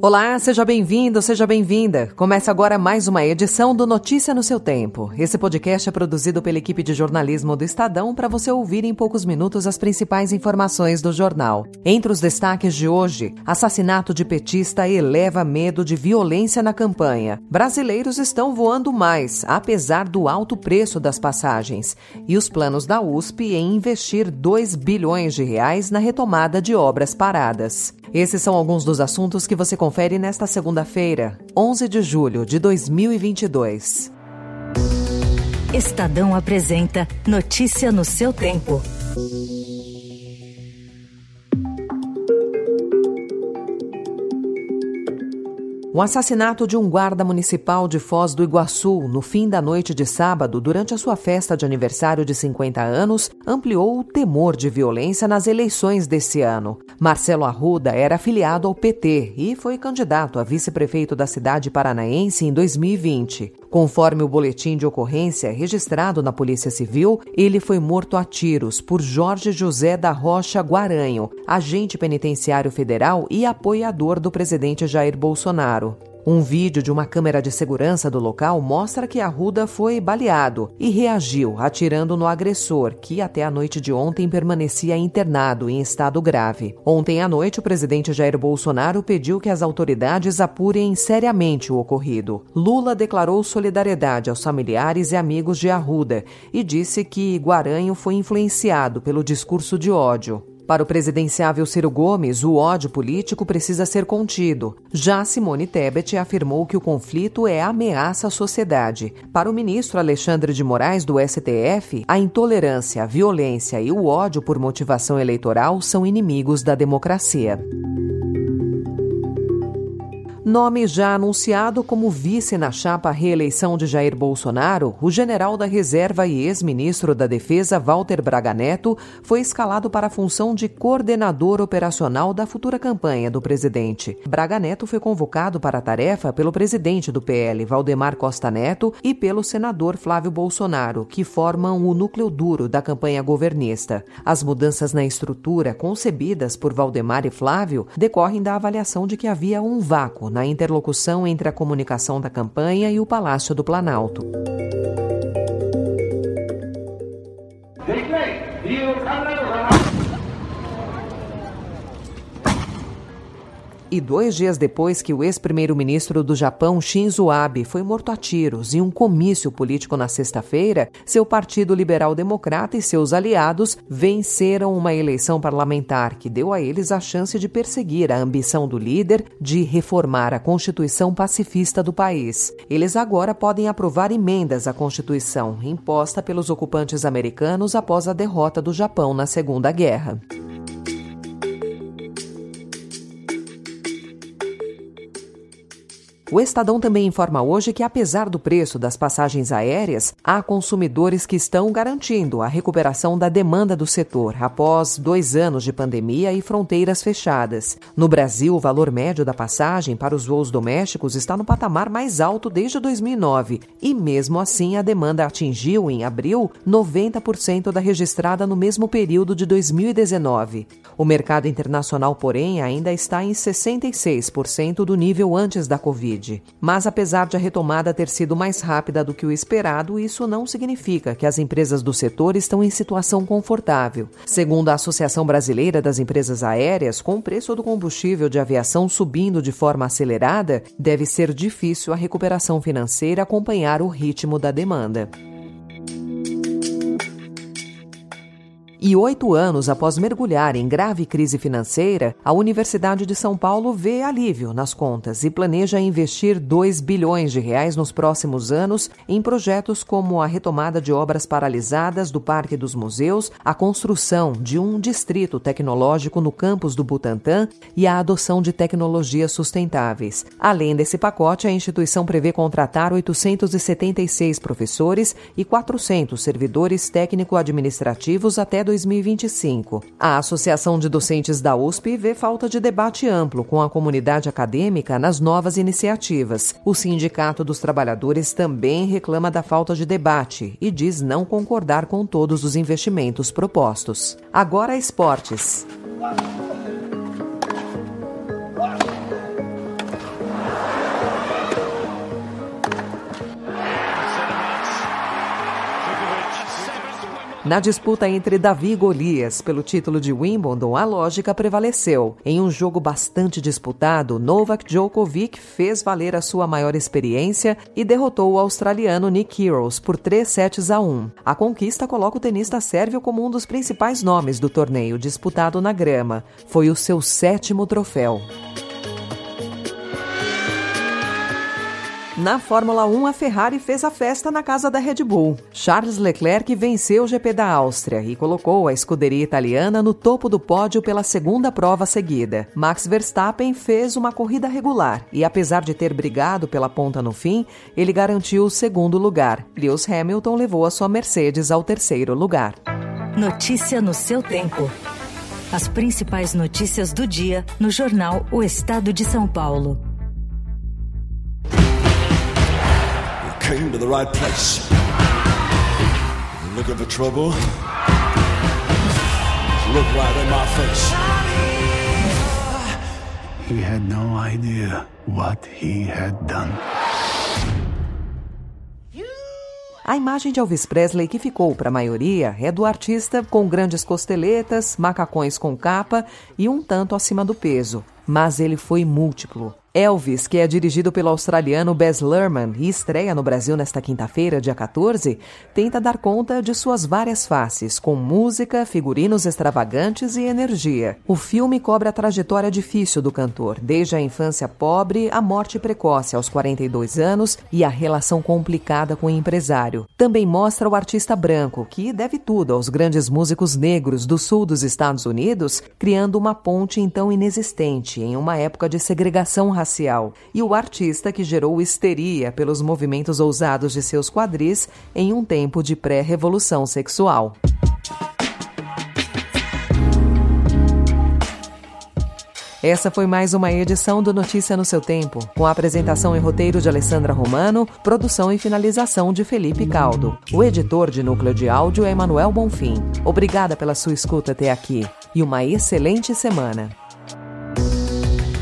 Olá, seja bem-vindo, seja bem-vinda. Começa agora mais uma edição do Notícia no seu Tempo. Esse podcast é produzido pela equipe de jornalismo do Estadão para você ouvir em poucos minutos as principais informações do jornal. Entre os destaques de hoje, assassinato de petista eleva medo de violência na campanha. Brasileiros estão voando mais, apesar do alto preço das passagens. E os planos da USP em investir 2 bilhões de reais na retomada de obras paradas. Esses são alguns dos assuntos que você confere nesta segunda-feira, 11 de julho de 2022. Estadão apresenta Notícia no seu tempo. O assassinato de um guarda municipal de Foz do Iguaçu no fim da noite de sábado, durante a sua festa de aniversário de 50 anos, ampliou o temor de violência nas eleições desse ano. Marcelo Arruda era afiliado ao PT e foi candidato a vice-prefeito da cidade paranaense em 2020. Conforme o boletim de ocorrência registrado na Polícia Civil, ele foi morto a tiros por Jorge José da Rocha Guaranho, agente penitenciário federal e apoiador do presidente Jair Bolsonaro. Um vídeo de uma câmera de segurança do local mostra que Arruda foi baleado e reagiu, atirando no agressor, que até a noite de ontem permanecia internado em estado grave. Ontem à noite, o presidente Jair Bolsonaro pediu que as autoridades apurem seriamente o ocorrido. Lula declarou solidariedade aos familiares e amigos de Arruda e disse que Guaranho foi influenciado pelo discurso de ódio. Para o presidenciável Ciro Gomes, o ódio político precisa ser contido. Já Simone Tebet afirmou que o conflito é ameaça à sociedade. Para o ministro Alexandre de Moraes, do STF, a intolerância, a violência e o ódio por motivação eleitoral são inimigos da democracia. Nome já anunciado como vice na chapa reeleição de Jair Bolsonaro, o general da reserva e ex-ministro da Defesa, Walter Braga Neto, foi escalado para a função de coordenador operacional da futura campanha do presidente. Braga Neto foi convocado para a tarefa pelo presidente do PL, Valdemar Costa Neto, e pelo senador Flávio Bolsonaro, que formam o núcleo duro da campanha governista. As mudanças na estrutura concebidas por Valdemar e Flávio decorrem da avaliação de que havia um vácuo na interlocução entre a comunicação da campanha e o Palácio do Planalto. E dois dias depois que o ex-primeiro-ministro do Japão, Shinzo Abe, foi morto a tiros em um comício político na sexta-feira, seu Partido Liberal Democrata e seus aliados venceram uma eleição parlamentar que deu a eles a chance de perseguir a ambição do líder de reformar a Constituição pacifista do país. Eles agora podem aprovar emendas à Constituição, imposta pelos ocupantes americanos após a derrota do Japão na Segunda Guerra. O Estadão também informa hoje que, apesar do preço das passagens aéreas, há consumidores que estão garantindo a recuperação da demanda do setor após dois anos de pandemia e fronteiras fechadas. No Brasil, o valor médio da passagem para os voos domésticos está no patamar mais alto desde 2009 e, mesmo assim, a demanda atingiu, em abril, 90% da registrada no mesmo período de 2019. O mercado internacional, porém, ainda está em 66% do nível antes da Covid. Covid. Mas apesar de a retomada ter sido mais rápida do que o esperado, isso não significa que as empresas do setor estão em situação confortável. Segundo a Associação Brasileira das Empresas Aéreas, com o preço do combustível de aviação subindo de forma acelerada, deve ser difícil a recuperação financeira acompanhar o ritmo da demanda. E oito anos após mergulhar em grave crise financeira, a Universidade de São Paulo vê alívio nas contas e planeja investir 2 bilhões de reais nos próximos anos em projetos como a retomada de obras paralisadas do Parque dos Museus, a construção de um distrito tecnológico no campus do Butantã e a adoção de tecnologias sustentáveis. Além desse pacote, a instituição prevê contratar 876 professores e 400 servidores técnico-administrativos até 2020. 2025. A Associação de Docentes da USP vê falta de debate amplo com a comunidade acadêmica nas novas iniciativas. O Sindicato dos Trabalhadores também reclama da falta de debate e diz não concordar com todos os investimentos propostos. Agora esportes. Na disputa entre Davi e Golias pelo título de Wimbledon, a lógica prevaleceu. Em um jogo bastante disputado, Novak Djokovic fez valer a sua maior experiência e derrotou o australiano Nick Kyrgios por 3 sets a 1. A conquista coloca o tenista sérvio como um dos principais nomes do torneio disputado na grama. Foi o seu sétimo troféu. Na Fórmula 1, a Ferrari fez a festa na casa da Red Bull. Charles Leclerc venceu o GP da Áustria e colocou a escuderia italiana no topo do pódio pela segunda prova seguida. Max Verstappen fez uma corrida regular e, apesar de ter brigado pela ponta no fim, ele garantiu o segundo lugar. Lewis Hamilton levou a sua Mercedes ao terceiro lugar. Notícia no seu tempo. As principais notícias do dia no jornal O Estado de São Paulo. Came to the right place. Looking for trouble? Look right in my face. He had no idea what he had done. A imagem de Elvis Presley que ficou para a maioria é do artista com grandes costeletas, macacões com capa e um tanto acima do peso. Mas ele foi múltiplo. Elvis, que é dirigido pelo australiano Baz Luhrmann e estreia no Brasil nesta quinta-feira, dia 14, tenta dar conta de suas várias faces, com música, figurinos extravagantes e energia. O filme cobre a trajetória difícil do cantor, desde a infância pobre à morte precoce aos 42 anos e a relação complicada com o empresário. Também mostra o artista branco, que deve tudo aos grandes músicos negros do sul dos Estados Unidos, criando uma ponte então inexistente em uma época de segregação racial, e o artista que gerou histeria pelos movimentos ousados de seus quadris em um tempo de pré-revolução sexual. Essa foi mais uma edição do Notícia no seu Tempo, com a apresentação e roteiro de Alessandra Romano, produção e finalização de Felipe Caldo. O editor de núcleo de áudio é Emanuel Bonfim. Obrigada pela sua escuta até aqui e uma excelente semana.